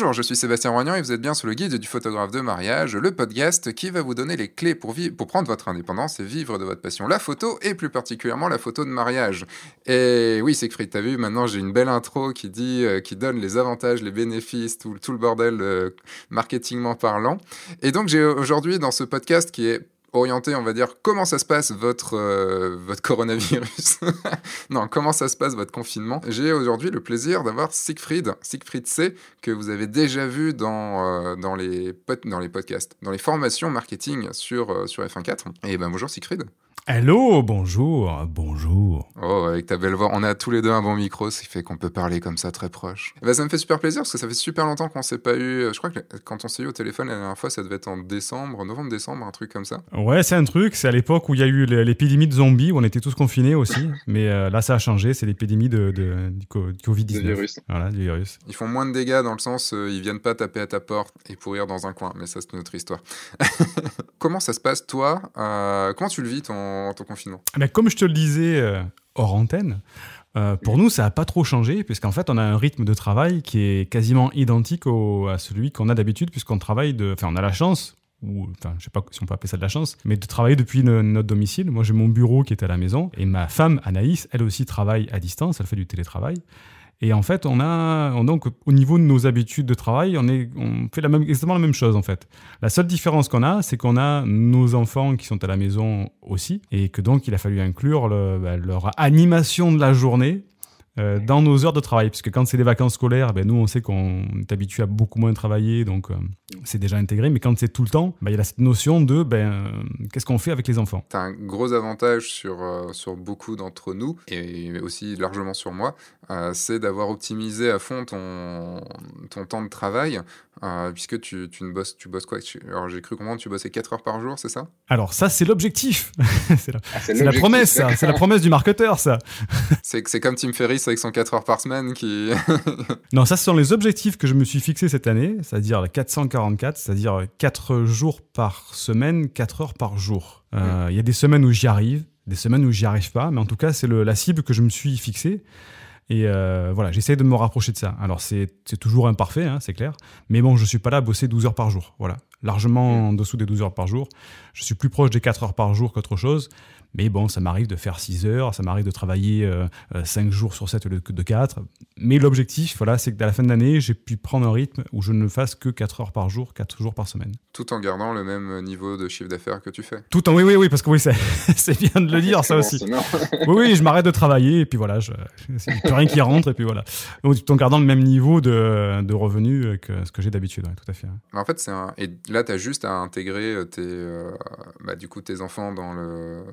Bonjour, je suis Sébastien Roignan et vous êtes bien sur le guide du photographe de mariage, le podcast qui va vous donner les clés pour, prendre votre indépendance et vivre de votre passion, la photo et plus particulièrement la photo de mariage. Et oui, Siegfried, t'as vu, maintenant j'ai une belle intro qui dit, euh, qui donne les avantages, les bénéfices, tout, tout le bordel euh, marketingment parlant. Et donc j'ai aujourd'hui dans ce podcast qui est orienté, on va dire, comment ça se passe votre, euh, votre coronavirus. non, comment ça se passe votre confinement. J'ai aujourd'hui le plaisir d'avoir Siegfried, Siegfried C, que vous avez déjà vu dans, euh, dans, les, dans les podcasts, dans les formations marketing sur, euh, sur F1.4. Et ben bonjour Siegfried. Hello, bonjour, bonjour. Oh, avec ta belle voix, on a tous les deux un bon micro, ce qui fait qu'on peut parler comme ça très proche. Bah, ça me fait super plaisir parce que ça fait super longtemps qu'on s'est pas eu. Je crois que quand on s'est eu au téléphone la dernière fois, ça devait être en décembre, novembre-décembre, un truc comme ça. Ouais, c'est un truc. C'est à l'époque où il y a eu l'épidémie de zombies, où on était tous confinés aussi. Mais euh, là, ça a changé. C'est l'épidémie de, du, Covid-19. virus. Voilà, du virus. Ils font moins de dégâts dans le sens, euh, ils viennent pas taper à ta porte et pourrir dans un coin. Mais ça, c'est une autre histoire. comment ça se passe, toi euh, Comment tu le vis, ton, ton confinement? Mais Comme je te le disais euh, hors antenne, euh, pour nous, ça n'a pas trop changé, puisqu'en fait, on a un rythme de travail qui est quasiment identique au, à celui qu'on a d'habitude, puisqu'on travaille de. Enfin, on a la chance, ou enfin, je sais pas si on peut appeler ça de la chance, mais de travailler depuis notre domicile. Moi, j'ai mon bureau qui est à la maison, et ma femme, Anaïs, elle aussi travaille à distance, elle fait du télétravail. Et en fait, on a, donc, au niveau de nos habitudes de travail, on, est, on fait la même, exactement la même chose en fait. La seule différence qu'on a, c'est qu'on a nos enfants qui sont à la maison aussi, et que donc il a fallu inclure bah, leur animation de la journée euh, dans nos heures de travail. Puisque quand c'est des vacances scolaires, ben, nous, on sait qu'on est habitué à beaucoup moins travailler, donc euh, c'est déjà intégré. Mais quand c'est tout le temps, ben, il y a cette notion de ben, euh, qu'est-ce qu'on fait avec les enfants? Tu as un gros avantage sur, sur beaucoup d'entre nous, et aussi largement sur moi, c'est d'avoir optimisé à fond ton, ton temps de travail euh, puisque tu, tu, ne bosses, tu bosses quoi? Alors j'ai cru comprendre, tu bossais 4 heures par jour, c'est ça? Alors ça, c'est l'objectif. c'est la, ah, la, promesse, ça. C'est la promesse du marketeur, ça. c'est comme Tim Ferriss avec son 4 heures par semaine qui... non, ça, ce sont les objectifs que je me suis fixés cette année, c'est-à-dire 444, c'est-à-dire 4 jours par semaine, 4 heures par jour. Euh, il y a des semaines où j'y arrive, des semaines où j'y arrive pas, mais en tout cas, c'est la cible que je me suis fixée. Et euh, voilà, j'essaie de me rapprocher de ça. Alors, c'est toujours imparfait, hein, c'est clair. Mais bon, je suis pas là à bosser 12 heures par jour. Voilà. Largement en dessous des 12 heures par jour. Je suis plus proche des 4 heures par jour qu'autre chose. Mais bon, ça m'arrive de faire 6 heures, ça m'arrive de travailler 5 euh, euh, jours sur 7 au lieu de 4. Mais l'objectif, voilà, c'est qu'à la fin de l'année, j'ai pu prendre un rythme où je ne fasse que 4 heures par jour, 4 jours par semaine. Tout en gardant le même niveau de chiffre d'affaires que tu fais. Tout en, oui, oui, oui, parce que oui, c'est bien de le dire, ça aussi. oui, oui, je m'arrête de travailler et puis voilà, je, plus rien qui rentre et puis voilà. Tout en gardant le même niveau de, de revenus que ce que j'ai d'habitude, tout à fait. En fait, c'est un... et là, tu as juste à intégrer tes, euh, bah, du coup, tes enfants dans le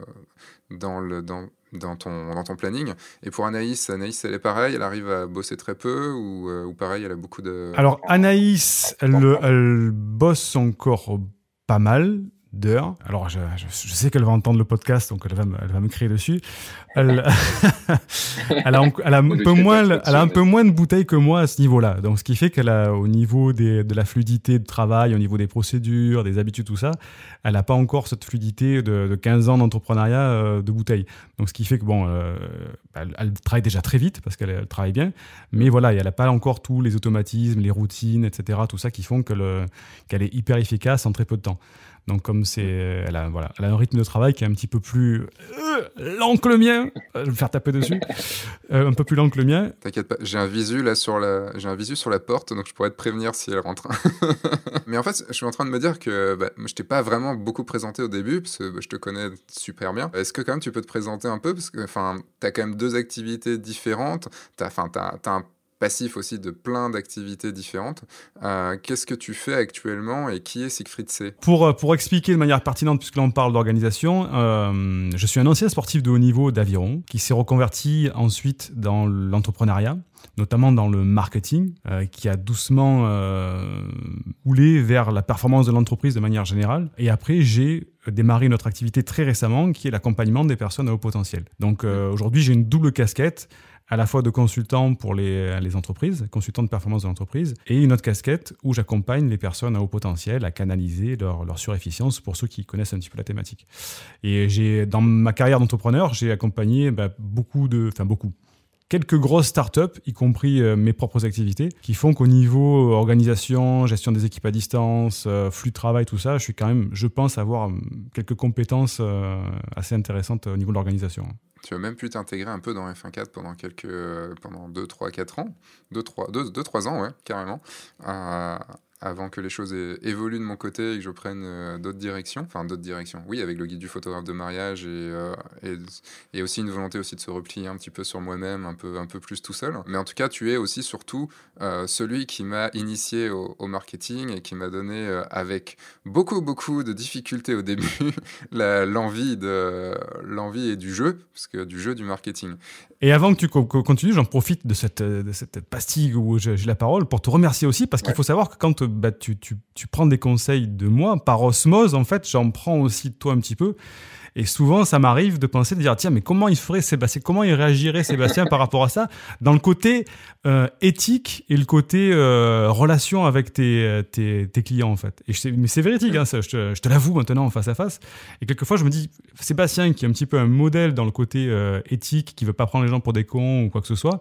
dans, le, dans, dans, ton, dans ton planning. Et pour Anaïs, Anaïs, elle est pareille, elle arrive à bosser très peu ou, euh, ou pareil, elle a beaucoup de... Alors Anaïs, elle, elle bosse encore pas mal d'heures. Alors, je, je, sais qu'elle va entendre le podcast, donc elle va, me, elle va me crier dessus. Elle, elle, a, elle, a, un peu moins, elle a un peu moins de bouteilles que moi à ce niveau-là. Donc, ce qui fait qu'elle a, au niveau des, de la fluidité de travail, au niveau des procédures, des habitudes, tout ça, elle n'a pas encore cette fluidité de, de 15 ans d'entrepreneuriat euh, de bouteilles. Donc, ce qui fait que, bon, euh, elle, elle, travaille déjà très vite parce qu'elle travaille bien, mais voilà, elle n'a pas encore tous les automatismes, les routines, etc., tout ça qui font qu'elle est hyper efficace en très peu de temps. Donc comme c'est, elle a, voilà, elle a un rythme de travail qui est un petit peu plus euh, lent que le mien. Je vais me faire taper dessus. Euh, un peu plus lent que le mien. T'inquiète pas, j'ai un visu là sur la, j'ai un visu sur la porte, donc je pourrais te prévenir si elle rentre. Mais en fait, je suis en train de me dire que bah, je t'ai pas vraiment beaucoup présenté au début parce que bah, je te connais super bien. Est-ce que quand même tu peux te présenter un peu? Parce que enfin, t'as quand même deux activités différentes. T'as, enfin, t'as, t'as passif aussi de plein d'activités différentes. Euh, qu'est-ce que tu fais actuellement et qui est Siegfried C? Pour, euh, pour expliquer de manière pertinente, puisque là on parle d'organisation, euh, je suis un ancien sportif de haut niveau d'aviron qui s'est reconverti ensuite dans l'entrepreneuriat notamment dans le marketing, qui a doucement houlé vers la performance de l'entreprise de manière générale. Et après, j'ai démarré notre activité très récemment, qui est l'accompagnement des personnes à haut potentiel. Donc aujourd'hui, j'ai une double casquette à la fois de consultant pour les, les entreprises, consultant de performance de l'entreprise, et une autre casquette où j'accompagne les personnes à haut potentiel à canaliser leur, leur surefficience pour ceux qui connaissent un petit peu la thématique. Et j'ai, dans ma carrière d'entrepreneur, j'ai accompagné bah, beaucoup de, enfin beaucoup, quelques grosses startups, y compris euh, mes propres activités, qui font qu'au niveau organisation, gestion des équipes à distance, euh, flux de travail, tout ça, je suis quand même, je pense, avoir hum, quelques compétences euh, assez intéressantes au niveau de l'organisation. Tu as même pu t'intégrer un peu dans F1.4 pendant quelques, pendant 2, 3, 4 ans. 2, 3, 2, 2 3 ans, ouais, carrément avant que les choses évoluent de mon côté et que je prenne euh, d'autres directions. Enfin, d'autres directions. Oui, avec le guide du photographe de mariage et, euh, et, aussi une volonté aussi de se replier un petit peu sur moi-même, un peu, un peu plus tout seul. Mais en tout cas, tu es aussi surtout euh, celui qui m'a initié au, marketing et qui m'a donné, avec beaucoup, beaucoup de difficultés au début, l'envie de l'envie et du jeu, parce que du jeu du marketing. Et avant que tu continues, j'en profite de cette, de cette pastille où j'ai la parole pour te remercier aussi, parce qu'il faut savoir que quand bah, tu, tu, tu, prends des conseils de moi, par osmose, en fait, j'en prends aussi de toi un petit peu. Et souvent, ça m'arrive de penser, de dire, tiens, mais comment il ferait Sébastien Comment il réagirait Sébastien par rapport à ça Dans le côté euh, éthique et le côté euh, relation avec tes, tes, tes, clients, en fait. Et je mais c'est véridique, hein, ça, je te, l'avoue maintenant face à face. Et quelquefois, je me dis, Sébastien, qui est un petit peu un modèle dans le côté euh, éthique, qui veut pas prendre les gens pour des cons ou quoi que ce soit,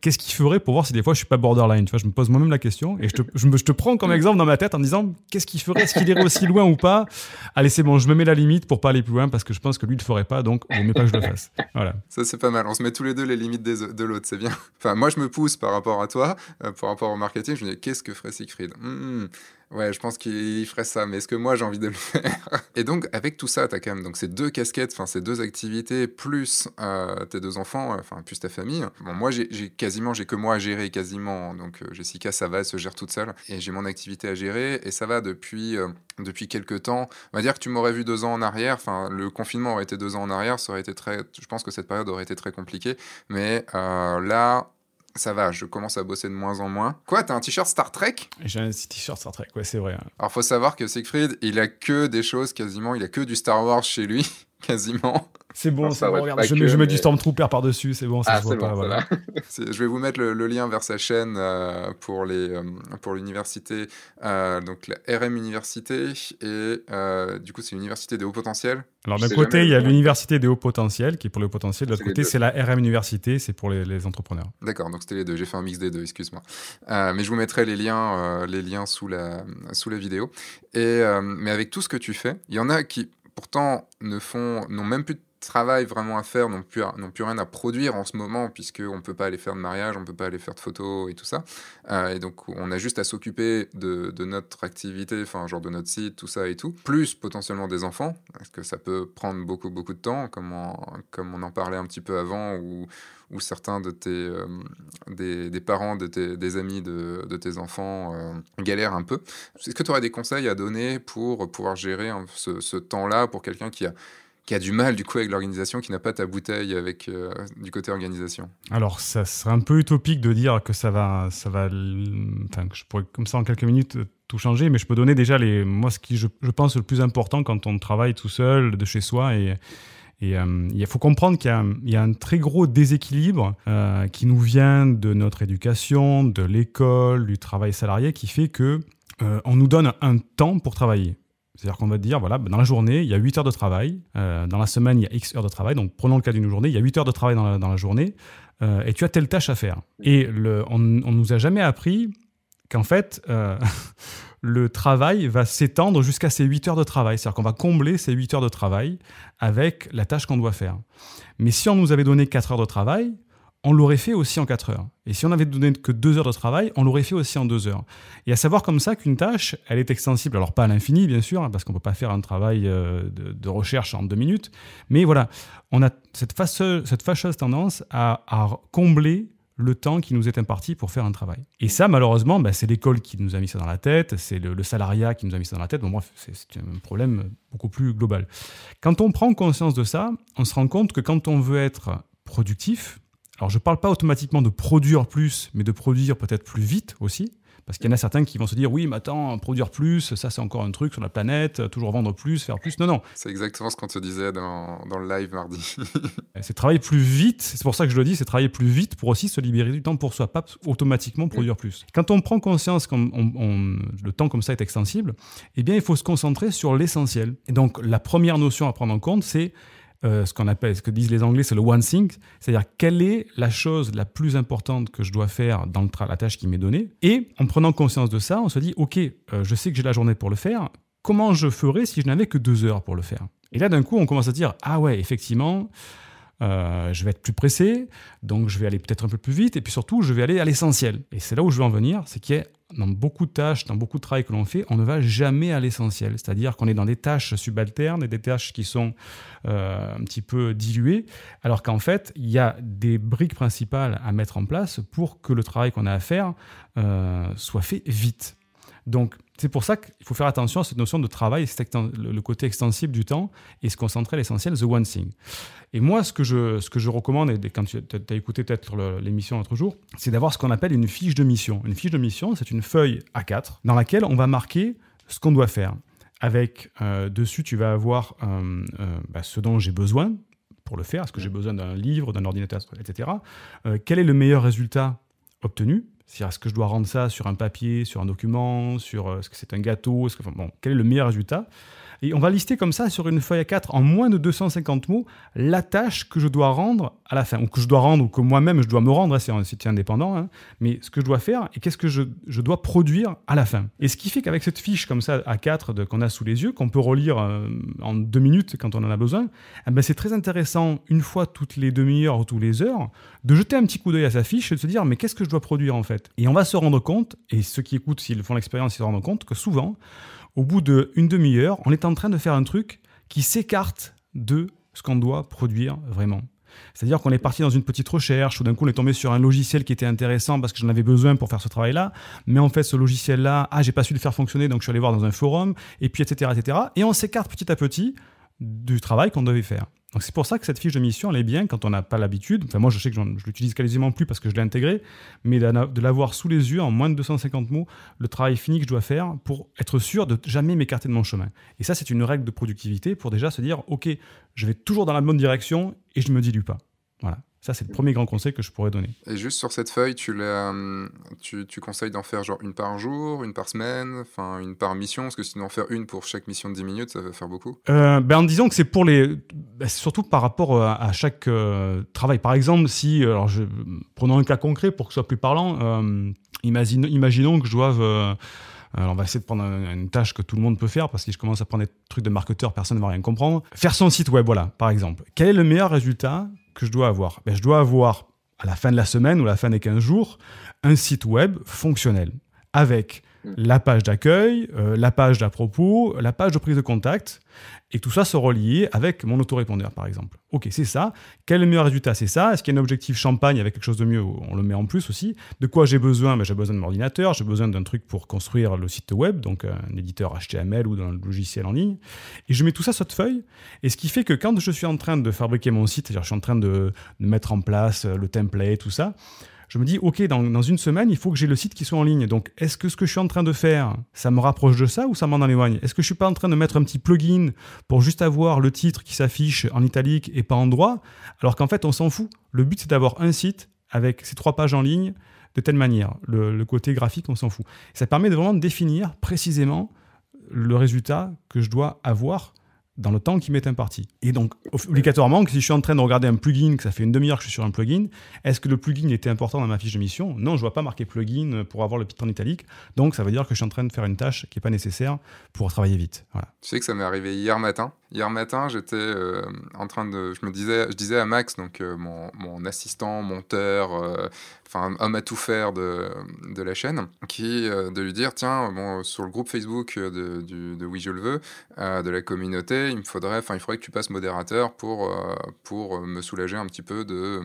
qu'est-ce qu'il ferait pour voir si des fois je suis pas borderline Tu vois, je me pose moi-même la question et je te, je, me, je te prends comme exemple dans ma tête en me disant, qu'est-ce qu'il ferait? Est-ce qu'il irait aussi loin ou pas? Allez, c'est bon, je me mets la limite pour pas plus loin parce que je pense que lui ne le ferait pas, donc il ne pas que je le fasse. Voilà. Ça, c'est pas mal. On se met tous les deux les limites de l'autre, c'est bien. Enfin, moi, je me pousse par rapport à toi, euh, par rapport au marketing. Je me dis, qu'est-ce que ferait Siegfried? Hmm, Ouais, je pense qu'il ferait ça, mais est-ce que moi j'ai envie de le faire? Et donc, avec tout ça, tu as quand même donc, ces deux casquettes, enfin ces deux activités, plus euh, tes deux enfants, euh, enfin plus ta famille. Bon, moi j'ai quasiment, j'ai que moi à gérer quasiment, donc euh, Jessica, ça va, elle se gère toute seule, et j'ai mon activité à gérer, et ça va depuis, depuis quelques temps. On va dire que tu m'aurais vu deux ans en arrière, enfin le confinement aurait été deux ans en arrière, ça aurait été très, je pense que cette période aurait été très compliquée, mais là, ça va, je commence à bosser de moins en moins. Quoi, t'as un t-shirt Star Trek? J'ai un t-shirt Star Trek, ouais, c'est vrai. Hein. Alors, faut savoir que Siegfried, il a que des choses quasiment, il a que du Star Wars chez lui, quasiment. C'est bon, ça regarde, je, mets, je mets du Stormtrooper par-dessus, c'est bon, ça ah, se voit pas. voilà. je vais vous mettre le, lien vers sa chaîne euh, pour les euh, pour l'université, euh, donc la RM Université, et du coup, c'est l'université des hauts potentiels. Alors, d'un côté, il y a l'université des hauts potentiels, qui est pour les hauts potentiels, de l'autre côté, c'est la RM Université, c'est pour les, les entrepreneurs. D'accord, donc c'était les deux, j'ai fait un mix des deux, excuse-moi. mais je vous mettrai les liens, les liens sous la, sous la vidéo. Et, mais avec tout ce que tu fais, il y en a qui pourtant ne font, n'ont même plus de travail vraiment à faire, n'ont plus, plus rien à produire en ce moment, puisqu'on ne peut pas aller faire de mariage, on ne peut pas aller faire de photos et tout ça. Euh, et donc, on a juste à s'occuper de, de, notre activité, enfin, genre de notre site, tout ça et tout, plus potentiellement des enfants, parce que ça peut prendre beaucoup, beaucoup de temps, comme on, on en parlait un petit peu avant, ou, certains de tes, euh, des, parents, de tes, des amis de, de tes enfants euh, galèrent un peu. Est-ce que tu aurais des conseils à donner pour pouvoir gérer ce, ce temps-là pour quelqu'un qui a qui a du mal du coup avec l'organisation, qui n'a pas ta bouteille avec euh, du côté organisation Alors, ça serait un peu utopique de dire que ça va, ça va, enfin, que je pourrais comme ça en quelques minutes tout changer, mais je peux donner déjà les, moi ce qui je, je pense le plus important quand on travaille tout seul de chez soi et euh, il faut comprendre qu'il y, a un très gros déséquilibre euh, qui nous vient de notre éducation, de l'école, du travail salarié, qui fait que euh, on nous donne un temps pour travailler. C'est-à-dire qu'on va dire, voilà, dans la journée, il y a 8 heures de travail. Euh, dans la semaine, il y a X heures de travail. Donc, prenons le cas d'une journée, il y a 8 heures de travail dans la, dans la journée. Euh, et tu as telle tâche à faire. Et le, on ne nous a jamais appris qu'en fait, euh, le travail va s'étendre jusqu'à ces 8 heures de travail. C'est-à-dire qu'on va combler ces 8 heures de travail avec la tâche qu'on doit faire. Mais si on nous avait donné 4 heures de travail, on l'aurait fait aussi en 4 heures. Et si on avait donné que 2 heures de travail, on l'aurait fait aussi en 2 heures. Et à savoir comme ça qu'une tâche, elle est extensible, alors pas à l'infini bien sûr, hein, parce qu'on ne peut pas faire un travail euh, de, recherche en 2 minutes, mais voilà, on a cette, cette fâcheuse tendance à, combler le temps qui nous est imparti pour faire un travail. Et ça, malheureusement, bah, c'est l'école qui nous a mis ça dans la tête, c'est le, salariat qui nous a mis ça dans la tête. Bon, bref, c'est un problème beaucoup plus global. Quand on prend conscience de ça, on se rend compte que quand on veut être productif, alors je ne parle pas automatiquement de produire plus, mais de produire peut-être plus vite aussi. Parce qu'il y en a certains qui vont se dire oui, mais attends, produire plus, ça c'est encore un truc sur la planète, toujours vendre plus, faire plus. Non, non. C'est exactement ce qu'on te disait dans, dans, le live mardi. c'est travailler plus vite, c'est pour ça que je le dis, c'est travailler plus vite pour aussi se libérer du temps pour soi, pas automatiquement produire plus. Quand on prend conscience que le temps comme ça est extensible, eh bien il faut se concentrer sur l'essentiel. Et donc la première notion à prendre en compte, c'est ce qu'on appelle, ce que disent les Anglais, c'est le one thing, c'est-à-dire quelle est la chose la plus importante que je dois faire dans la tâche qui m'est donnée. Et en prenant conscience de ça, on se dit, ok, je sais que j'ai la journée pour le faire. Comment je ferais si je n'avais que deux heures pour le faire? Et là, d'un coup, on commence à dire, ah ouais, effectivement, euh, je vais être plus pressé, donc je vais aller peut-être un peu plus vite, et puis surtout, je vais aller à l'essentiel. Et c'est là où je veux en venir, c'est qu'il y a dans beaucoup de tâches, dans beaucoup de travail que l'on fait, on ne va jamais à l'essentiel. C'est-à-dire qu'on est dans des tâches subalternes et des tâches qui sont euh, un petit peu diluées, alors qu'en fait, il y a des briques principales à mettre en place pour que le travail qu'on a à faire euh, soit fait vite. Donc, c'est pour ça qu'il faut faire attention à cette notion de travail, le côté extensible du temps, et se concentrer à l'essentiel, the one thing. Et moi, ce que je, ce que je recommande, et quand tu as écouté peut-être l'émission l'autre jour, c'est d'avoir ce qu'on appelle une fiche de mission. Une fiche de mission, c'est une feuille A4 dans laquelle on va marquer ce qu'on doit faire. Avec euh, dessus, tu vas avoir euh, euh, bah, ce dont j'ai besoin pour le faire. Est-ce que j'ai besoin d'un livre, d'un ordinateur, etc. quel est le meilleur résultat obtenu? C'est-à-dire, est-ce que je dois rendre ça sur un papier, sur un document, sur euh, est-ce que c'est un gâteau que, bon, Quel est le meilleur résultat? Et on va lister comme ça sur une feuille A4 en moins de 250 mots la tâche que je dois rendre à la fin, ou que je dois rendre, ou que moi-même je dois me rendre, hein, c'est indépendant, hein. mais ce que je dois faire et qu'est-ce que je, dois produire à la fin. Et ce qui fait qu'avec cette fiche comme ça A4 qu'on a sous les yeux, qu'on peut relire euh, en deux minutes quand on en a besoin, eh ben c'est très intéressant une fois toutes les demi-heures ou toutes les heures de jeter un petit coup d'œil à sa fiche et de se dire mais qu'est-ce que je dois produire en fait? Et on va se rendre compte, et ceux qui écoutent s'ils font l'expérience, ils se rendent compte que souvent au bout d'une demi-heure, on est en train de faire un truc qui s'écarte de ce qu'on doit produire vraiment. C'est-à-dire qu'on est parti dans une petite recherche, ou d'un coup on est tombé sur un logiciel qui était intéressant parce que j'en avais besoin pour faire ce travail-là, mais en fait ce logiciel-là, ah j'ai pas su le faire fonctionner, donc je suis allé voir dans un forum, et puis etc. etc. Et on s'écarte petit à petit du travail qu'on devait faire. Donc c'est pour ça que cette fiche de mission, elle est bien quand on n'a pas l'habitude. Enfin moi je sais que je l'utilise quasiment plus parce que je l'ai intégré, mais de l'avoir sous les yeux en moins de 250 mots, le travail fini que je dois faire pour être sûr de jamais m'écarter de mon chemin. Et ça c'est une règle de productivité pour déjà se dire ok, je vais toujours dans la bonne direction et je ne me dilue pas. Voilà. Ça, c'est le premier grand conseil que je pourrais donner. Et juste sur cette feuille, tu, hum, tu, tu conseilles d'en faire genre une par jour, une par semaine, enfin une par mission Parce que si tu en faire une pour chaque mission de 10 minutes, ça va faire beaucoup euh, ben, En disant que c'est pour les. Ben, surtout par rapport euh, à, chaque euh, travail. Par exemple, si. Alors, je, prenons un cas concret pour que ce soit plus parlant. Euh, imaginons que je doive. On va essayer de prendre une tâche que tout le monde peut faire parce que je commence à prendre des trucs de marketeur, personne ne va rien comprendre. Faire son site web, voilà, par exemple. Quel est le meilleur résultat que je dois avoir? Ben, Je dois avoir, à la fin de la semaine ou à la fin des 15 jours, un site web fonctionnel avec. La page d'accueil, euh, la page d'à propos, la page de prise de contact, et tout ça se relier avec mon autorépondeur, par exemple. Ok, c'est ça. Quel est le meilleur résultat? C'est ça. Est-ce qu'il y a un objectif champagne avec quelque chose de mieux? On le met en plus aussi. De quoi j'ai besoin? Ben, J'ai besoin de mon ordinateur, j'ai besoin d'un truc pour construire le site web, donc un éditeur HTML ou d'un logiciel en ligne. Et je mets tout ça sur cette feuille. Et ce qui fait que quand je suis en train de fabriquer mon site, c'est-à-dire je suis en train de mettre en place le template, tout ça, je me dis, OK, dans, une semaine, il faut que j'ai le site qui soit en ligne. Donc, est-ce que ce que je suis en train de faire, ça me rapproche de ça ou ça m'en éloigne? Est-ce que je suis pas en train de mettre un petit plugin pour juste avoir le titre qui s'affiche en italique et pas en droit? Alors qu'en fait, on s'en fout. Le but, c'est d'avoir un site avec ces trois pages en ligne de telle manière. Le, côté graphique, on s'en fout. Ça permet de vraiment définir précisément le résultat que je dois avoir dans le temps qui m'est imparti. Et donc, obligatoirement, si je suis en train de regarder un plugin, que ça fait une demi-heure que je suis sur un plugin, est-ce que le plugin était important dans ma fiche de mission? Non, je ne vois pas marqué plugin pour avoir le titre en italique. Donc, ça veut dire que je suis en train de faire une tâche qui n'est pas nécessaire pour travailler vite. Voilà. Tu sais que ça m'est arrivé hier matin. Hier matin, j'étais euh, en train de. Je me disais, je disais à Max, donc euh, mon, mon, assistant, monteur, euh, enfin homme à tout faire de, de la chaîne, qui de lui dire tiens, bon, sur le groupe Facebook de, de Oui je le veux, de la communauté, il me faudrait, enfin il faudrait que tu passes modérateur pour pour me soulager un petit peu de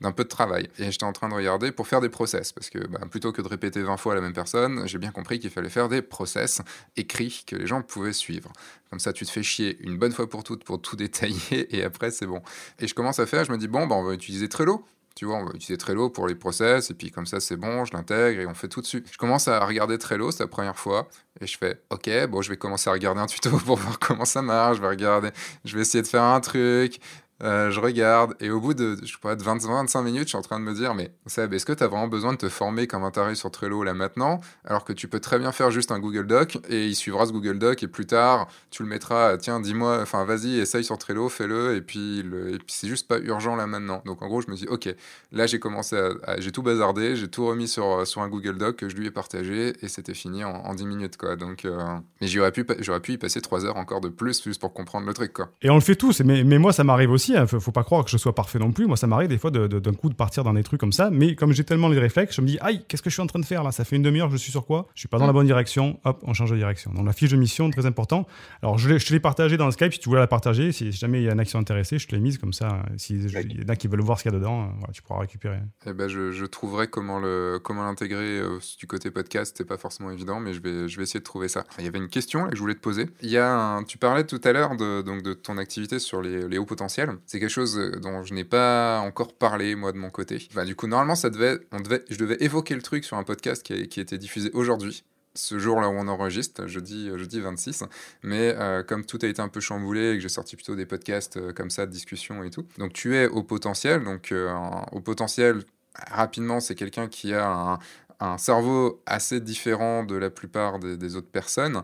d'un peu de travail. Et j'étais en train de regarder pour faire des process, parce que bah, plutôt que de répéter 20 fois la même personne, j'ai bien compris qu'il fallait faire des process écrits que les gens pouvaient suivre. Comme ça, tu te fais chier une bonne fois pour toutes pour tout détailler, et après, c'est bon. Et je commence à faire, je me dis, bon, bah, on va utiliser Trello. Tu vois, on va utiliser Trello pour les process, et puis comme ça, c'est bon, je l'intègre et on fait tout dessus. Je commence à regarder Trello, c'est la première fois, et je fais, ok, bon, je vais commencer à regarder un tuto pour voir comment ça marche, je vais regarder, je vais essayer de faire un truc, Euh, je regarde et au bout de, je sais pas, de 20, 25 minutes, je suis en train de me dire, mais Seb, est-ce que tu as vraiment besoin de te former comme un taré sur Trello là maintenant, alors que tu peux très bien faire juste un Google Doc et il suivra ce Google Doc et plus tard, tu le mettras, tiens, dis-moi, enfin, vas-y, essaye sur Trello, fais-le et puis, c'est juste pas urgent là maintenant. Donc en gros, je me dis, ok, là j'ai commencé à, j'ai tout bazardé, j'ai tout remis sur, sur un Google Doc que je lui ai partagé et c'était fini en, 10 minutes, quoi. Donc, euh, mais j'aurais pu, pu y passer 3 heures encore de plus juste pour comprendre le truc, quoi. Et on le fait tous, mais, mais moi ça m'arrive aussi, hein. faut, pas croire que je sois parfait non plus. Moi, ça m'arrive des fois d'un coup de partir dans des trucs comme ça. Mais comme j'ai tellement les réflexes, je me dis, aïe, qu'est-ce que je suis en train de faire là? Ça fait une demi-heure, je suis sur quoi? Je suis pas dans la bonne direction. Hop, on change de direction. Donc la fiche de mission, très important. Alors je, je te l'ai partagée dans le Skype. Si tu voulais la partager, si jamais il y en a qui sont intéressés, je te l'ai mise comme ça. Si il y en a qui veulent voir ce qu'il y a dedans, euh, tu pourras récupérer. Eh ben, je, je trouverai comment le comment l'intégrer euh, du côté podcast. C'est pas forcément évident, mais je vais je vais essayer de trouver ça. Il y avait une question là, que je voulais te poser. Il y a tu parlais tout à l'heure de donc de ton activité sur les, les hauts potentiels. C'est quelque chose euh, dont je n'ai pas encore parlé, moi, de mon côté. Enfin, du coup, normalement, ça devait, on devait, je devais évoquer le truc sur un podcast qui a, été diffusé aujourd'hui ce jour-là où on enregistre, jeudi, jeudi 26. Mais euh, comme tout a été un peu chamboulé et que j'ai sorti plutôt des podcasts euh, comme ça, de discussion et tout. Donc tu es au potentiel. Donc euh, au potentiel, rapidement, c'est quelqu'un qui a un, un, cerveau assez différent de la plupart des, autres personnes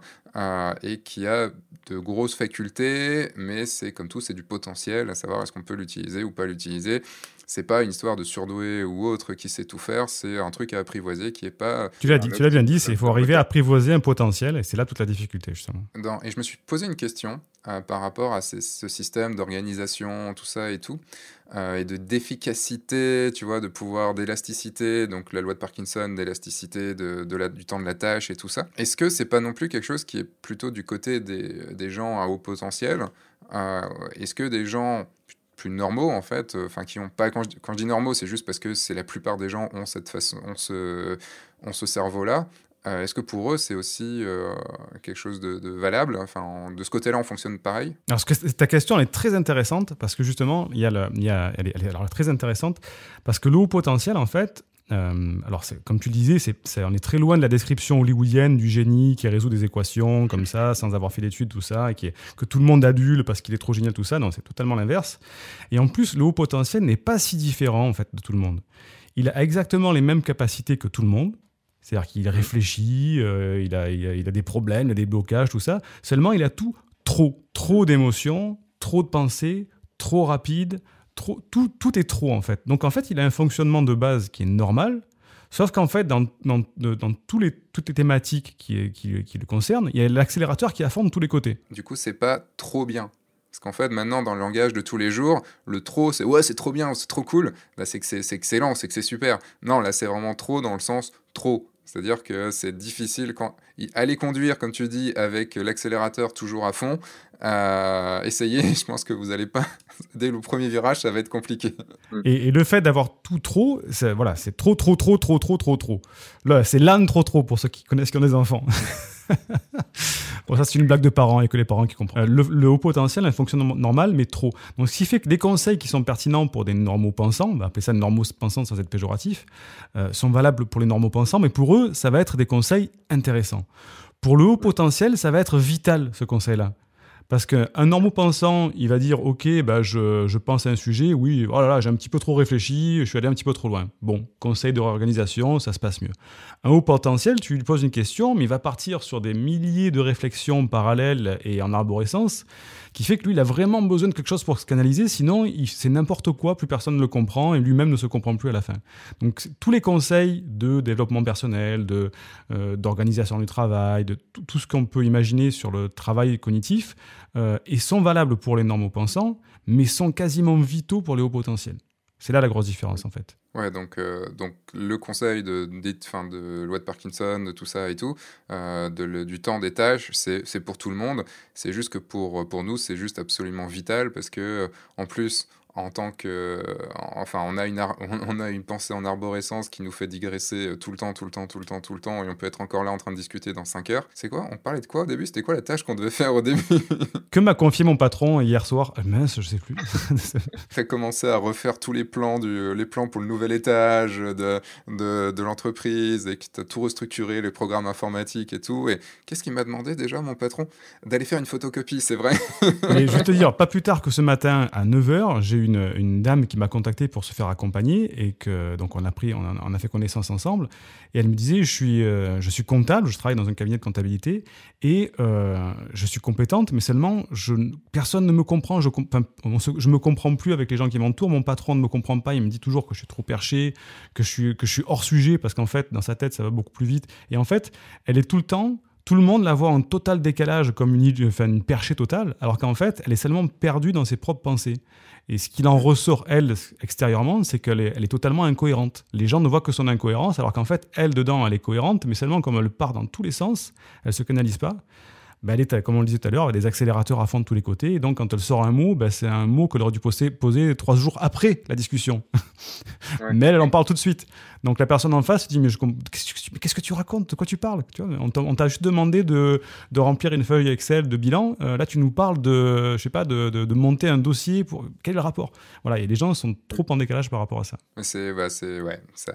et qui a de grosses facultés, mais c'est comme tout, c'est du potentiel, à savoir est-ce qu'on peut l'utiliser ou pas l'utiliser c'est pas une histoire de surdoué ou autre qui sait tout faire, c'est un truc à apprivoiser qui est pas. Tu l'as dit, tu l'as bien dit, il faut arriver à apprivoiser un potentiel et c'est là toute la difficulté justement. et je me suis posé une question euh, par rapport à ce système d'organisation, tout ça et tout, euh, et de d'efficacité, tu vois, de pouvoir d'élasticité, donc la loi de Parkinson, d'élasticité de, de du temps de la tâche et tout ça. Est-ce que c'est pas non plus quelque chose qui est plutôt du côté des, des gens à haut potentiel euh, Est-ce que des gens plus normaux en fait, euh, enfin qui ont pas quand je, dis normaux, c'est juste parce que c'est la plupart des gens ont cette façon, ont ce, ont ce cerveau-là. Euh, est-ce que pour eux c'est aussi euh, quelque chose de, valable? Enfin, de ce côté-là, on fonctionne pareil? Alors, ta question elle est très intéressante parce que justement, il y a le, il y a, elle, est, elle est très intéressante parce que le haut potentiel, en fait, euh, alors, comme tu le disais, c'est, on est très loin de la description hollywoodienne du génie qui résout des équations comme ça, sans avoir fait d'études, tout ça, et qui est, que tout le monde adule parce qu'il est trop génial, tout ça. Non, c'est totalement l'inverse. Et en plus, le haut potentiel n'est pas si différent en fait de tout le monde. Il a exactement les mêmes capacités que tout le monde. C'est-à-dire qu'il réfléchit, euh, il a des problèmes, il a des blocages, tout ça. Seulement, il a tout trop. Trop d'émotions, trop de pensées, trop rapide, tout, est trop en fait. Donc en fait, il a un fonctionnement de base qui est normal, sauf qu'en fait, dans, toutes les thématiques qui, le concernent, il y a l'accélérateur qui de tous les côtés. Du coup, c'est pas trop bien. Parce qu'en fait, maintenant, dans le langage de tous les jours, le trop, c'est ouais, c'est trop bien, c'est trop cool. Là, c'est que c'est excellent, c'est que c'est super. Non, là, c'est vraiment trop dans le sens trop. C'est-à-dire que c'est difficile aller conduire, comme tu dis, avec l'accélérateur toujours à fond. Euh, essayez, je pense que vous n'allez pas dès le premier virage, ça va être compliqué. Et, le fait d'avoir tout trop, voilà, c'est trop, trop, trop, trop, trop, trop, trop. Là, c'est l'âne trop, trop pour ceux qui connaissent qui ont des enfants. bon, ça, c'est une blague de parents et que les parents qui comprennent. Le, haut potentiel a un fonctionnement normal, mais trop. Donc, ce qui fait que des conseils qui sont pertinents pour des normaux pensants, on va appeler ça normaux pensants sans être péjoratif, euh, sont valables pour les normaux pensants, mais pour eux, ça va être des conseils intéressants. Pour le haut potentiel, ça va être vital, ce conseil-là. Parce qu'un normaux pensant, il va dire Ok, bah, je, je, pense à un sujet, oui, oh là là, j'ai un petit peu trop réfléchi, je suis allé un petit peu trop loin. Bon, conseil de réorganisation, ça se passe mieux. Un haut potentiel, tu lui poses une question, mais il va partir sur des milliers de réflexions parallèles et en arborescence qui fait que lui, il a vraiment besoin de quelque chose pour se canaliser, sinon c'est n'importe quoi, plus personne ne le comprend et lui-même ne se comprend plus à la fin. Donc tous les conseils de développement personnel, euh, d'organisation du travail, de tout ce qu'on peut imaginer sur le travail cognitif, euh, et sont valables pour les normaux pensants, mais sont quasiment vitaux pour les hauts potentiels. C'est là la grosse différence en fait. Ouais, donc, euh, donc le conseil de, de, de loi de Parkinson, de tout ça et tout, euh, de, du temps des tâches, c'est pour tout le monde. C'est juste que pour, pour nous, c'est juste absolument vital parce que, en plus, en tant que. Enfin, on a, une on a une pensée en arborescence qui nous fait digresser tout le temps, tout le temps, tout le temps, tout le temps, et on peut être encore là en train de discuter dans 5 heures. C'est quoi? On parlait de quoi au début? C'était quoi la tâche qu'on devait faire au début? Que m'a confié mon patron hier soir? Ah, Mince, je sais plus. fait commencer à refaire tous les plans, du, les plans pour le nouvel étage de, de, de l'entreprise, et qui t'a tout restructuré, les programmes informatiques et tout. Et qu'est-ce qu'il m'a demandé déjà, mon patron? D'aller faire une photocopie, c'est vrai? Mais je vais te dire, pas plus tard que ce matin à 9h, j'ai une, dame qui m'a contacté pour se faire accompagner et que donc on a pris, on a, fait connaissance ensemble. Et elle me disait, je suis, euh, je suis comptable, je travaille dans un cabinet de comptabilité et euh, je suis compétente, mais seulement je, personne ne me comprend. Je, je me comprends plus avec les gens qui m'entourent. Mon patron ne me comprend pas. Il me dit toujours que je suis trop perché, que je suis, que je suis hors sujet parce qu'en fait, dans sa tête, ça va beaucoup plus vite. Et en fait, elle est tout le temps tout le monde la voit en total décalage, comme une, enfin, perchée totale, alors qu'en fait, elle est seulement perdue dans ses propres pensées. Et ce qu'il en ressort, elle, extérieurement, c'est qu'elle est, elle est totalement incohérente. Les gens ne voient que son incohérence, alors qu'en fait, elle, dedans, elle est cohérente, mais seulement comme elle part dans tous les sens, elle se canalise pas. Bah, elle est, comme on le disait tout à l'heure, des accélérateurs à fond de tous les côtés. Et donc, quand elle sort un mot, bah, c'est un mot qu'elle aurait dû poser, poser trois jours après la discussion. mais elle, en parle tout de suite. Donc, la personne en face se dit Mais qu'est-ce que tu racontes? De quoi tu parles? Tu vois, On t'a juste demandé de, de, remplir une feuille Excel de bilan. Euh, là, tu nous parles de, je sais pas, de, de, monter un dossier. Pour... Quel est le rapport? Voilà, et les gens sont trop en décalage par rapport à ça. C'est bah, ouais, ça,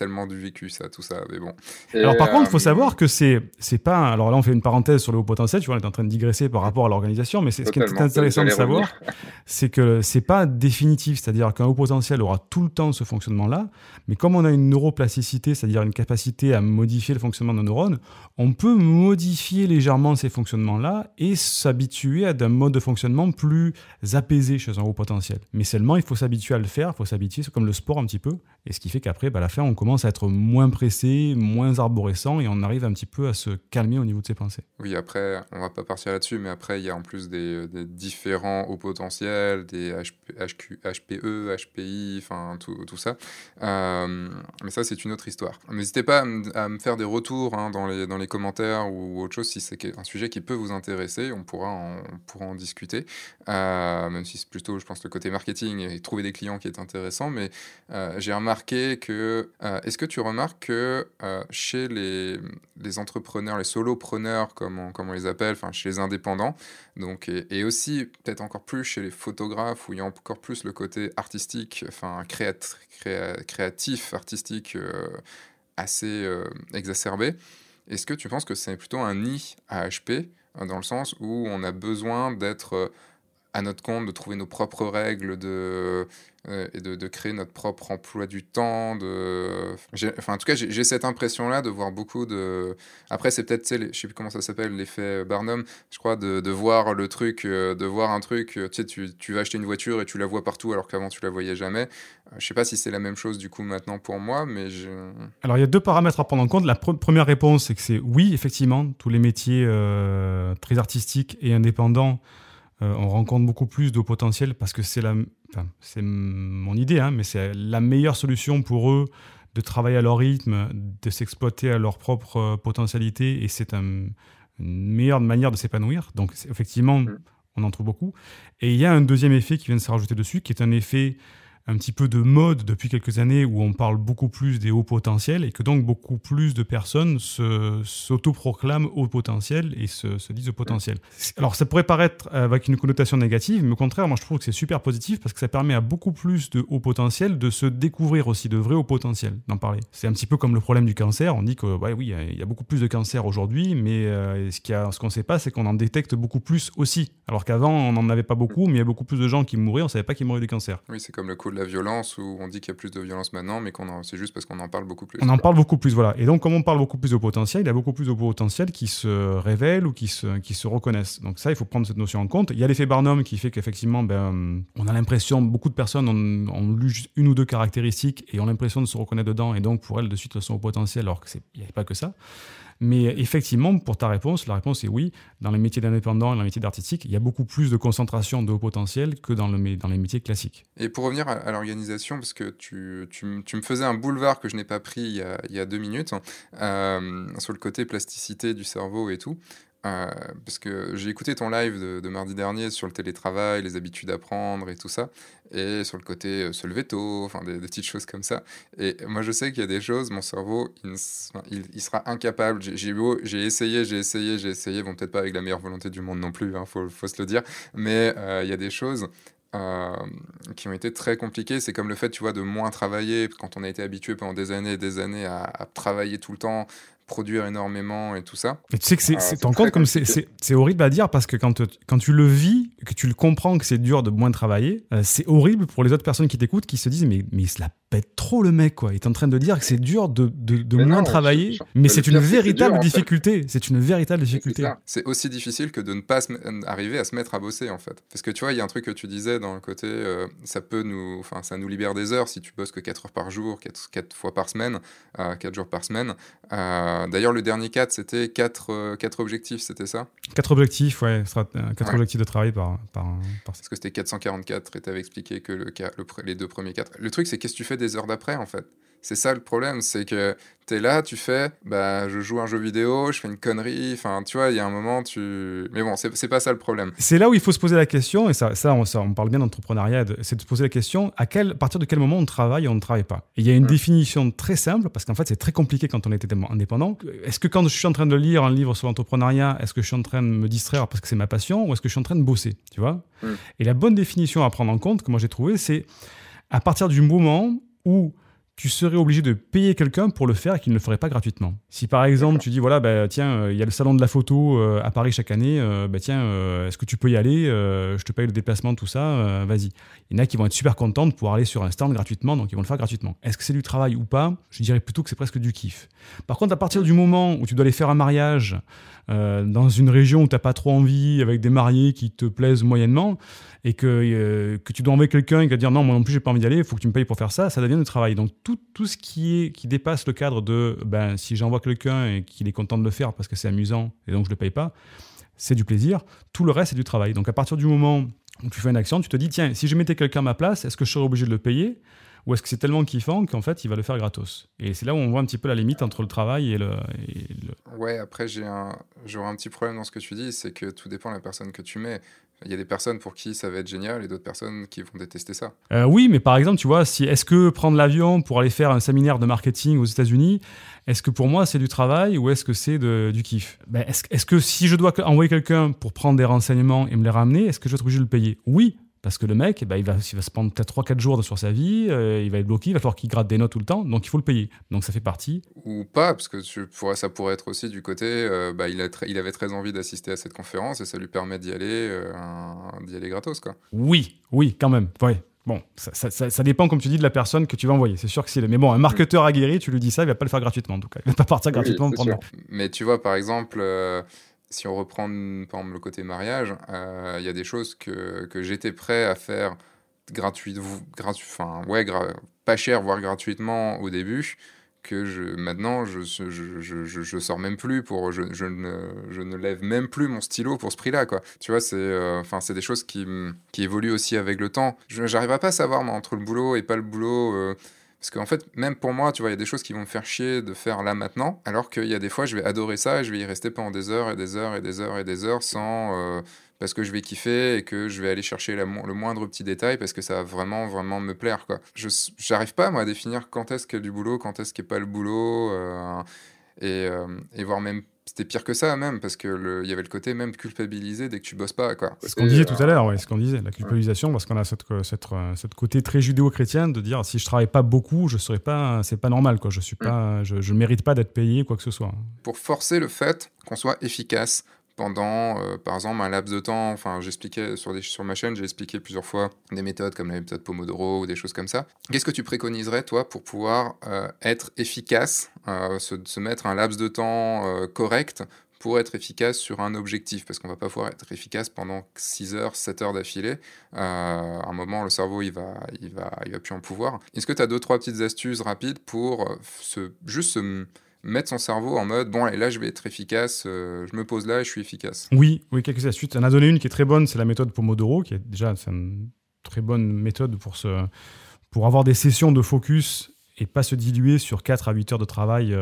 tellement du vécu, ça, tout ça. Mais bon. alors, par contre, il faut savoir que c'est, c'est pas. Alors là, on fait une parenthèse sur le haut potentiel. Tu vois, on est en train de digresser par rapport à l'organisation, mais c'est ce qui est intéressant de savoir, c'est que c'est pas définitif. C'est-à-dire qu'un haut potentiel aura tout le temps ce fonctionnement-là, mais comme on a une neuroplasticité, c'est-à-dire une capacité à modifier le fonctionnement de nos neurones, on peut modifier légèrement ces fonctionnements-là et s'habituer à un mode de fonctionnement plus apaisé chez un haut potentiel. Mais seulement, il faut s'habituer à le faire. Il faut s'habituer, c'est comme le sport un petit peu. Et ce qui fait qu'après, bah, à la fin, on commence à être moins pressé, moins arborescent et on arrive un petit peu à se calmer au niveau de ses pensées. Oui, après, on va pas partir là-dessus, mais après, il y a en plus des, différents hauts potentiels, des HPE, HPI, enfin tout, ça. Euh, mais ça, c'est une autre histoire. N'hésitez pas à, me faire des retours hein, dans, les, commentaires ou autre chose si c'est un sujet qui peut vous intéresser. On pourra en, discuter, euh, même si c'est plutôt, je pense, le côté marketing et trouver des clients qui est intéressant. Mais euh, j'ai remarqué que est-ce que tu remarques que euh, chez les, entrepreneurs, les solopreneurs, comme on, les appelle, enfin chez les indépendants, donc, et, aussi peut-être encore plus chez les photographes, où il y a encore plus le côté artistique, enfin créatif, artistique euh, assez euh, exacerbé, est-ce que tu penses que c'est plutôt un nid à HP, dans le sens où on a besoin d'être à notre compte, de trouver nos propres règles, de, euh, et de, créer notre propre emploi du temps. De... Enfin, en tout cas, j'ai cette impression-là de voir beaucoup de... Après, c'est peut-être, je sais plus comment ça s'appelle, l'effet Barnum, je crois, de, de, voir le truc, euh, de voir un truc, tu sais, tu, tu, vas acheter une voiture et tu la vois partout alors qu'avant tu la voyais jamais. Euh, je sais pas si c'est la même chose du coup maintenant pour moi, mais. Alors, il y a deux paramètres à prendre en compte. La première réponse, c'est que c'est oui, effectivement, tous les métiers très artistiques et indépendants euh, on rencontre beaucoup plus de potentiel parce que c'est la, c'est mon idée, hein, mais c'est la meilleure solution pour eux de travailler à leur rythme, de s'exploiter à leur propre euh, potentialité, et c'est une meilleure manière de s'épanouir. Donc effectivement, mmh. on en trouve beaucoup. Et il y a un deuxième effet qui vient de se rajouter dessus, qui est un effet un petit peu de mode depuis quelques années où on parle beaucoup plus des hauts potentiels et que donc beaucoup plus de personnes s'autoproclament hauts potentiels et se, se, disent au potentiel. Alors ça pourrait paraître avec une connotation négative, mais au contraire, moi je trouve que c'est super positif parce que ça permet à beaucoup plus de hauts potentiels de se découvrir aussi, de vrais hauts potentiels, d'en parler. C'est un petit peu comme le problème du cancer. On dit que ouais, oui, il y a beaucoup plus de cancer aujourd'hui, mais euh, ce qu'on ne sait pas, c'est qu'on en détecte beaucoup plus aussi. Alors qu'avant, on n'en avait pas beaucoup, mais il y a beaucoup plus de gens qui mouraient, on ne savait pas qu'ils mouraient du cancer. Oui, c'est comme le coup de la violence où on dit qu'il y a plus de violence maintenant, mais c'est juste parce qu'on en parle beaucoup plus. On en parle beaucoup plus, voilà. Et donc, comme on parle beaucoup plus de potentiel, il y a beaucoup plus de potentiel qui se révèlent ou qui se, qui se reconnaissent. Donc ça, il faut prendre cette notion en compte. Il y a l'effet Barnum qui fait qu'effectivement, ben, on a l'impression, beaucoup de personnes ont, ont, lu une ou deux caractéristiques et ont l'impression de se reconnaître dedans, et donc pour elles, de suite, elles sont au potentiel, alors qu'il n'y a pas que ça. Mais effectivement, pour ta réponse, la réponse est oui. Dans les métiers d'indépendant et dans les métiers d'artistique, il y a beaucoup plus de concentration de haut potentiel que dans, le, dans les métiers classiques. Et pour revenir à, l'organisation, parce que tu, me faisais un boulevard que je n'ai pas pris il y a, deux minutes, euh, sur le côté plasticité du cerveau et tout. Euh, parce que j'ai écouté ton live de, mardi dernier sur le télétravail, les habitudes à prendre et tout ça, et sur le côté euh, se lever tôt, enfin des, petites choses comme ça. Et moi, je sais qu'il y a des choses, mon cerveau, il, sera incapable. J'ai essayé, j'ai essayé, j'ai essayé, bon, peut-être pas avec la meilleure volonté du monde non plus, il hein, faut, se le dire, mais euh, il y a des choses qui ont été très compliqués. C'est comme le fait, tu vois, de moins travailler quand on a été habitué pendant des années et des années à travailler tout le temps, produire énormément et tout ça. Et tu sais que c'est, euh, en compte comme c'est, horrible à dire parce que quand, quand tu le vis, que tu le comprends que c'est dur de moins travailler, euh, c'est horrible pour les autres personnes qui t'écoutent qui se disent mais, mais il se la pète trop le mec quoi. Il est en train de dire que c'est dur de, de, de moins travailler, mais c'est une véritable difficulté. C'est une véritable difficulté. C'est, aussi difficile que de ne pas arriver à se mettre à bosser en fait. Parce que tu vois, il y a un truc que tu disais dans le côté, euh, ça peut nous, enfin ça nous libère des heures si tu bosses que 4 heures par jour, 4, 4 fois par semaine, 4 jours par semaine. D'ailleurs, le dernier 4, c'était 4, euh, objectifs, c'était ça? 4 objectifs, ouais. 4 euh, objectifs de travail par, par, Parce que c'était 444 et tu avais expliqué que le, le, les deux premiers 4. Le truc, c'est qu'est-ce que tu fais des heures d'après, en fait c'est ça le problème, c'est que tu es là, tu fais, bah, je joue un jeu vidéo, je fais une connerie, enfin, tu vois, il y a un moment, tu. Mais bon, c'est pas ça le problème. C'est là où il faut se poser la question, et ça, ça, on, on parle bien d'entrepreneuriat, c'est de se poser la question à, quel, partir de quel moment on travaille ou on ne travaille pas? il y a une définition très simple, parce qu'en fait, c'est très compliqué quand on est indépendant. Est-ce que quand je suis en train de lire un livre sur l'entrepreneuriat, est-ce que je suis en train de me distraire parce que c'est ma passion, ou est-ce que je suis en train de bosser, tu vois? Et la bonne définition à prendre en compte, que moi j'ai trouvé, c'est à partir du moment où tu serais obligé de payer quelqu'un pour le faire et qu'il ne le ferait pas gratuitement. Si par exemple tu dis voilà bah, tiens euh, il y a le salon de la photo euh, à Paris chaque année, euh, bah, tiens est-ce que tu peux y aller, je te paye le déplacement tout ça, vas-y. Il y en a qui vont être super contents de pouvoir aller sur un stand gratuitement donc ils vont le faire gratuitement. Est-ce que c'est du travail ou pas? Je dirais plutôt que c'est presque du kiff. Par contre à partir du moment où tu dois aller faire un mariage dans une région où tu n'as pas trop envie avec des mariés qui te plaisent moyennement et que, que tu dois envoyer quelqu'un qui va dire non, moi non plus, j'ai pas envie d'y aller, il faut que tu me payes pour faire ça, ça devient du travail. Donc tout, ce qui, est, qui dépasse le cadre de ben, si j'envoie quelqu'un et qu'il est content de le faire parce que c'est amusant et donc je le paye pas, c'est du plaisir. Tout le reste, c'est du travail. Donc à partir du moment où tu fais une action, tu te dis tiens, si je mettais quelqu'un à ma place, est-ce que je serais obligé de le payer ou est-ce que c'est tellement kiffant qu'en fait il va le faire gratos? Et c'est là où on voit un petit peu la limite entre le travail et le. Ouais, après j'ai un, j'aurais un petit problème dans ce que tu dis, c'est que tout dépend de la personne que tu mets. Il y a des personnes pour qui ça va être génial et d'autres personnes qui vont détester ça. Euh, oui, mais par exemple, tu vois, si, est-ce que prendre l'avion pour aller faire un séminaire de marketing aux États-Unis, est-ce que pour moi c'est du travail ou est-ce que c'est du kiff? Ben, est-ce, que si je dois envoyer quelqu'un pour prendre des renseignements et me les ramener, est-ce que je vais être obligé de le payer? Oui, parce que le mec, eh ben, il, va, il va se prendre peut-être 3-4 jours sur sa vie, euh, il va être bloqué, il va falloir qu'il gratte des notes tout le temps, donc il faut le payer. Donc ça fait partie. Ou pas, parce que tu ça pourrait être aussi du côté, euh, bah, il, a il avait très envie d'assister à cette conférence et ça lui permet d'y aller, euh, d'y aller gratos. Quoi. Oui, oui, quand même. Ouais. Bon, ça, ça, ça, dépend, comme tu dis, de la personne que tu vas envoyer. C'est sûr que si. Mais bon, un marketeur aguerri, tu lui dis ça, il va pas le faire gratuitement, en tout cas. Il va pas partir gratuitement prendre. Mais tu vois, par exemple si on reprend par exemple le côté mariage, il y a des choses que, que j'étais prêt à faire gratuit, gratuit, enfin ouais, pas cher, voire gratuitement au début, que maintenant je, je, je, je, sors même plus pour, je, ne, je ne lève même plus mon stylo pour ce prix-là. Tu vois, c'est, euh, enfin, c'est des choses qui, qui évoluent aussi avec le temps. Je n'arrive pas à savoir entre le boulot et pas le boulot. Euh, parce qu'en fait, même pour moi, tu vois, il y a des choses qui vont me faire chier de faire là maintenant, alors qu'il y a des fois, je vais adorer ça et je vais y rester pendant des heures et des heures et des heures et des heures sans. Euh, parce que je vais kiffer et que je vais aller chercher le moindre petit détail parce que ça va vraiment, vraiment me plaire, quoi. Je n'arrive pas, moi, à définir quand est-ce qu'il y a du boulot, quand est-ce qu'il n'y a pas le boulot, euh, et, euh, et voir même c'était pire que ça même parce que il y avait le côté même culpabilisé dès que tu bosses pas quoi. Ce qu'on disait tout à l'heure, ouais, ce qu'on disait, la culpabilisation parce qu'on a cette, cette, cette, côté très judéo-chrétien de dire si je travaille pas beaucoup, je serais pas, c'est pas normal quoi, je suis mm. pas, je, je mérite pas d'être payé quoi que ce soit. Pour forcer le fait qu'on soit efficace, pendant, euh, par exemple, un laps de temps. Enfin, j'expliquais sur, sur ma chaîne, j'ai expliqué plusieurs fois des méthodes comme la méthode Pomodoro ou des choses comme ça. Qu'est-ce que tu préconiserais, toi, pour pouvoir euh, être efficace, euh, se, mettre un laps de temps correct pour être efficace sur un objectif, parce qu'on va pas pouvoir être efficace pendant 6 heures, 7 heures d'affilée. à un moment, le cerveau, il va, il va, il va plus en pouvoir. Est-ce que tu as deux, trois petites astuces rapides pour se, juste se mettre son cerveau en mode bon, et là, je vais être efficace, euh, je me pose là je suis efficace. Oui, oui, quelques astuces. On a donné une qui est très bonne, c'est la méthode Pomodoro, qui est déjà une très bonne méthode pour, se, pour avoir des sessions de focus et pas se diluer sur 4 à 8 heures de travail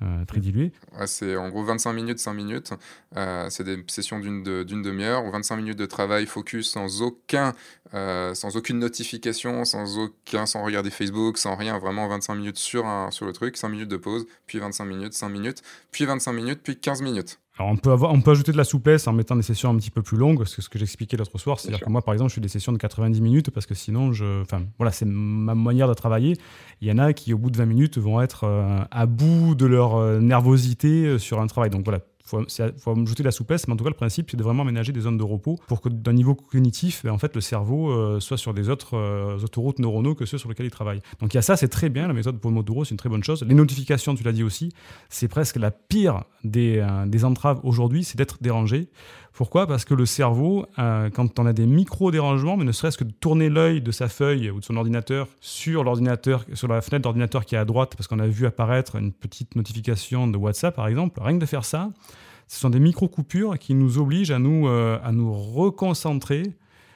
euh, très dilué. c'est en gros 25 minutes, 5 minutes. Euh, c'est des sessions d'une demi-heure ou 25 minutes de travail focus sans aucun, euh, sans aucune notification, sans aucun, sans regarder Facebook, sans rien. Vraiment 25 minutes sur, un, sur le truc, 5 minutes de pause, puis 25 minutes, 5 minutes, puis 25 minutes, puis 15 minutes. Alors on peut, avoir, on peut ajouter de la souplesse en mettant des sessions un petit peu plus longues, parce que ce que j'expliquais l'autre soir, c'est-à-dire que moi, par exemple, je fais des sessions de 90 minutes, parce que sinon, je, enfin, voilà, c'est ma manière de travailler. Il y en a qui, au bout de 20 minutes, vont être euh, à bout de leur euh, nervosité euh, sur un travail. Donc voilà, faut, faut ajouter de la souplesse, mais en tout cas, le principe, c'est de vraiment aménager des zones de repos pour que d'un niveau cognitif, ben, en fait, le cerveau euh, soit sur des autres euh, autoroutes neuronaux que ceux sur lesquels il travaille. Donc il y a ça, c'est très bien, la méthode Pomodoro, c'est une très bonne chose. Les notifications, tu l'as dit aussi, c'est presque la pire des, euh, des entraves aujourd'hui, c'est d'être dérangé. Pourquoi? Parce que le cerveau, quand on a des micro-dérangements, mais ne serait-ce que de tourner l'œil de sa feuille ou de son ordinateur sur l'ordinateur, sur la fenêtre d'ordinateur qui est à droite, parce qu'on a vu apparaître une petite notification de WhatsApp, par exemple, rien que de faire ça, ce sont des micro-coupures qui nous obligent à nous, euh, à nous reconcentrer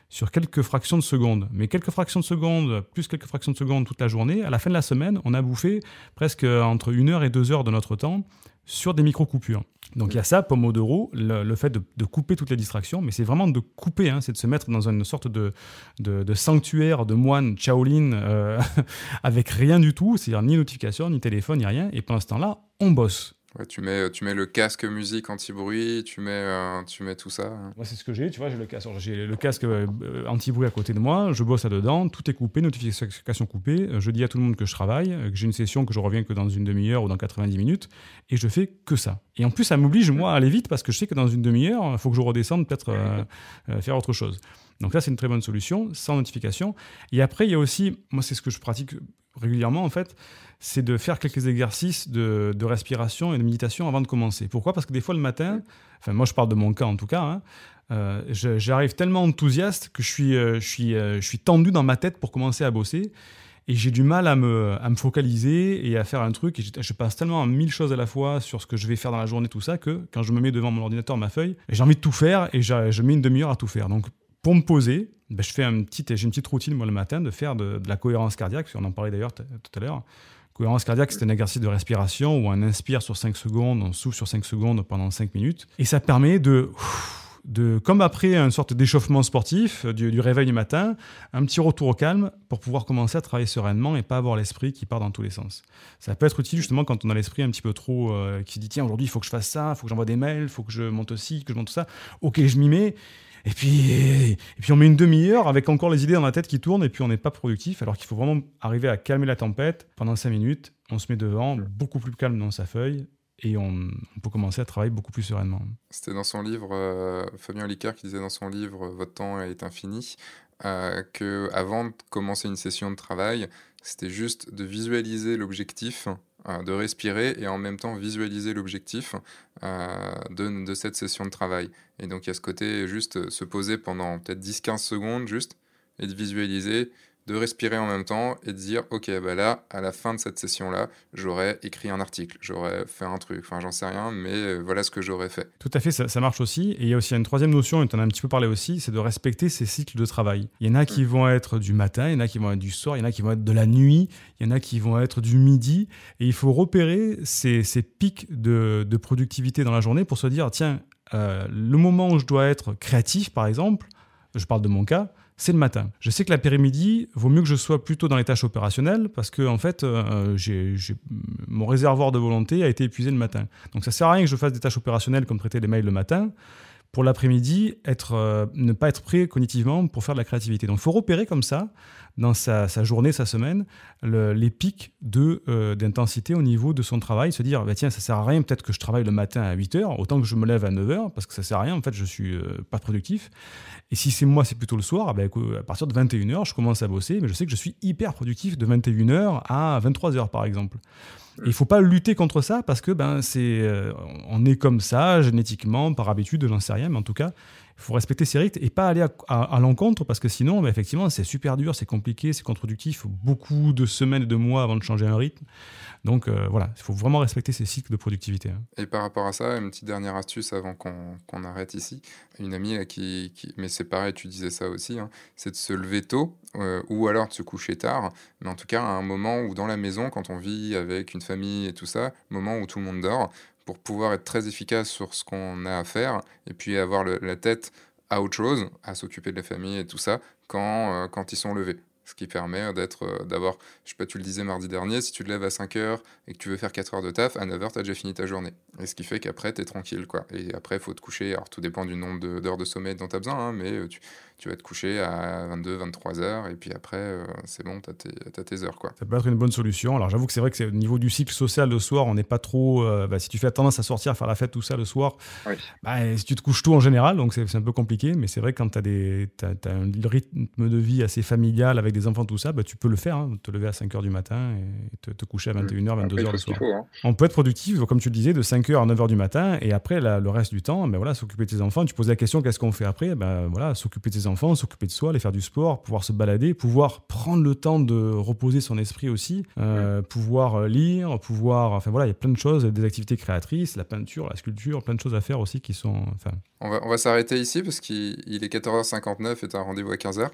sur quelques fractions de secondes. Mais quelques fractions de secondes, plus quelques fractions de secondes toute la journée, à la fin de la semaine, on a bouffé presque entre une heure et deux heures de notre temps sur des micro-coupures. Donc il y a ça, Pomodoro, le, le fait de, couper toutes les distractions, mais c'est vraiment de couper, hein, c'est de se mettre dans une sorte de, sanctuaire de moine Shaolin euh, avec rien du tout, c'est-à-dire ni notification, ni téléphone, ni rien, et pendant ce temps-là, on bosse. Tu, mets, tu mets le casque musique anti-bruit, tu, mets, euh, tu mets tout ça. Moi, c'est ce que j'ai, tu vois, j'ai le casque, j'ai le casque euh, anti-bruit à côté de moi, je bosse là-dedans, tout est coupé, notification coupée, je dis à tout le monde que je travaille, que j'ai une session, que je reviens que dans une demi-heure ou dans 90 minutes, et je fais que ça. Et en plus, ça m'oblige, moi, à aller vite, parce que je sais que dans une demi-heure, il faut que je redescende, peut-être euh, faire autre chose. Donc là, c'est une très bonne solution, sans notification. Et après, il y a aussi, moi, c'est ce que je pratique régulièrement, en fait, c'est de faire quelques exercices de, respiration et de méditation avant de commencer. Pourquoi? Parce que des fois le matin, enfin moi je parle de mon cas en tout cas, hein, euh, j'arrive tellement enthousiaste que je suis, euh, je, suis, euh, je suis tendu dans ma tête pour commencer à bosser. Et j'ai du mal à me, à me focaliser et à faire un truc. Et je, passe tellement à mille choses à la fois sur ce que je vais faire dans la journée, tout ça, que quand je me mets devant mon ordinateur, ma feuille, j'ai envie de tout faire et je mets une demi-heure à tout faire. Donc pour me poser, ben, je fais un petit, j'ai une petite routine moi le matin de faire de, de la cohérence cardiaque, on en parlait d'ailleurs tout à l'heure. Cohérence cardiaque, c'est un exercice de respiration où on inspire sur 5 secondes, on souffle sur 5 secondes pendant 5 minutes. Et ça permet de, de comme après une sorte d'échauffement sportif du, du, réveil du matin, un petit retour au calme pour pouvoir commencer à travailler sereinement et pas avoir l'esprit qui part dans tous les sens. Ça peut être utile justement quand on a l'esprit un petit peu trop euh, qui dit tiens aujourd'hui il faut que je fasse ça, il faut que j'envoie des mails, il faut que je monte aussi, que je monte ça. Ok, je m'y mets. Et puis, et puis on met une demi-heure avec encore les idées dans la tête qui tournent et puis on n'est pas productif alors qu'il faut vraiment arriver à calmer la tempête pendant cinq minutes. On se met devant, beaucoup plus calme dans sa feuille et on, peut commencer à travailler beaucoup plus sereinement. C'était dans son livre, euh, Fabien Licard qui disait dans son livre Votre temps est infini, euh, que avant de commencer une session de travail, c'était juste de visualiser l'objectif euh, de respirer et en même temps visualiser l'objectif euh, de, de, cette session de travail. Et donc il y a ce côté juste se poser pendant peut-être 10-15 secondes juste et de visualiser de respirer en même temps et de dire ok bah là à la fin de cette session là j'aurais écrit un article j'aurais fait un truc. Enfin j'en sais rien mais euh, voilà ce que j'aurais fait. Tout à fait ça, marche aussi. Et il y a aussi une troisième notion et tu en as un petit peu parlé aussi c'est de respecter ces cycles de travail. Il y en a qui mm. vont être du matin il y en a qui vont être du soir il y en a qui vont être de la nuit il y en a qui vont être du midi. Et il faut repérer ces, ces pics de, de, productivité dans la journée pour se dire tiens euh, le moment où je dois être créatif par exemple je parle de mon cas c'est le matin. Je sais que l'après-midi, vaut mieux que je sois plutôt dans les tâches opérationnelles parce que en fait, euh, mon réservoir de volonté a été épuisé le matin. Donc ça sert à rien que je fasse des tâches opérationnelles comme traiter les mails le matin pour l'après-midi, être, euh, ne pas être prêt cognitivement pour faire de la créativité. Donc il faut repérer comme ça, dans sa, journée, sa semaine, les pics euh, d'intensité au niveau de son travail, se dire, bah, tiens, ça sert à rien peut-être que je travaille le matin à 8h, autant que je me lève à 9h, parce que ça sert à rien, en fait, je suis euh, pas productif. Et si c'est moi, c'est plutôt le soir, bah, à partir de 21h, je commence à bosser, mais je sais que je suis hyper productif de 21h à 23h, par exemple. Il ne faut pas lutter contre ça parce que ben, c'est, euh, on est comme ça, génétiquement, par habitude, j'en sais rien, mais en tout cas, Il faut respecter ces rythmes et pas aller à, l'encontre parce que sinon, bah, effectivement, c'est super dur, c'est compliqué, c'est contre-productif. Beaucoup de semaines et de mois avant de changer un rythme. Donc euh, voilà, il faut vraiment respecter ces cycles de productivité. Hein. Et par rapport à ça, une petite dernière astuce avant qu'on arrête ici. Une amie qui, mais c'est pareil, tu disais ça aussi, hein, c'est de se lever tôt euh, ou alors de se coucher tard. Mais en tout cas, à un moment où dans la maison, quand on vit avec une famille et tout ça, moment où tout le monde dort, pour pouvoir être très efficace sur ce qu'on a à faire et puis avoir la tête à autre chose, à s'occuper de la famille et tout ça, quand, euh, quand ils sont levés. Ce qui permet d'être, euh, d'avoir, je sais pas, tu le disais mardi dernier, si tu te lèves à 5 heures et que tu veux faire 4 heures de taf, à 9 heures, tu as déjà fini ta journée. Et ce qui fait qu'après, tu es tranquille, quoi. Et après, il faut te coucher. Alors, tout dépend du nombre d'heures de, sommeil dont tu as besoin, hein, mais tu, tu vas te coucher à 22, 23 heures, et puis après, euh, c'est bon, tu as, tes heures. Quoi. Ça peut être une bonne solution. Alors j'avoue que c'est vrai que c'est au niveau du cycle social le soir, on n'est pas trop. Euh, bah, si tu fais tendance à sortir, à faire la fête, tout ça le soir, bah, si tu te couches tôt en général, donc c'est un peu compliqué, mais c'est vrai que quand tu as, un rythme de vie assez familial avec des enfants, tout ça, bah, tu peux le faire, hein, te lever à 5 heures du matin et te, coucher à 21h, 22h le soir. Hein. On peut être productif, comme tu le disais, de 5h à 9h du matin, et après, le reste du temps, ben voilà, s'occuper de tes enfants. Tu poses la question, qu'est-ce qu'on fait après? Ben, voilà, S'occuper de tes enfants, s'occuper de soi aller faire du sport, pouvoir se balader, pouvoir prendre le temps de reposer son esprit aussi, euh, pouvoir euh, lire, pouvoir. Enfin voilà, il y a plein de choses, des activités créatrices, la peinture, la sculpture, plein de choses à faire aussi qui sont. Enfin... On va, on va s'arrêter ici parce qu'il est 14h59 et tu as un rendez-vous à 15h.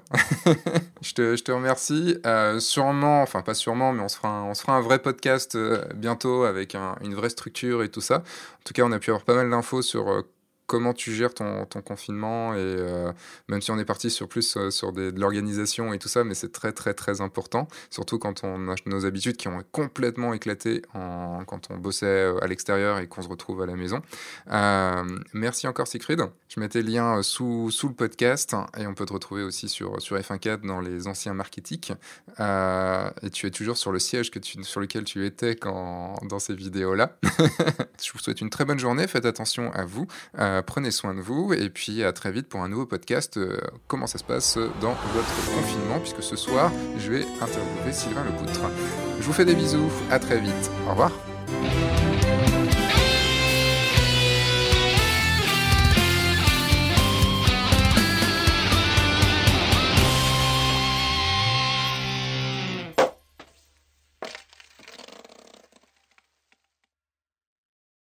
je, te, je, te, remercie. Euh, sûrement, enfin pas sûrement, mais on se fera un, on se fera un vrai podcast bientôt avec une vraie structure et tout ça. En tout cas, on a pu avoir pas mal d'infos sur comment tu gères ton, confinement et euh, même si on est parti sur plus euh, sur de l'organisation et tout ça, mais c'est très très très important, surtout quand on a nos habitudes qui ont complètement éclaté quand on bossait euh, à l'extérieur et qu'on se retrouve à la maison. merci encore Siegfried. Je mettais le lien sous, sous le podcast et on peut te retrouver aussi sur, sur F1.4 dans les anciens marketing. et tu es toujours sur le siège que tu, sur lequel tu étais quand, dans ces vidéos-là. Je vous souhaite une très bonne journée, faites attention à vous. Prenez soin de vous et puis à très vite pour un nouveau podcast. Euh, comment ça se passe dans votre confinement Puisque ce soir, je vais interviewer Sylvain Lepoutre. Je vous fais des bisous, à très vite. Au revoir.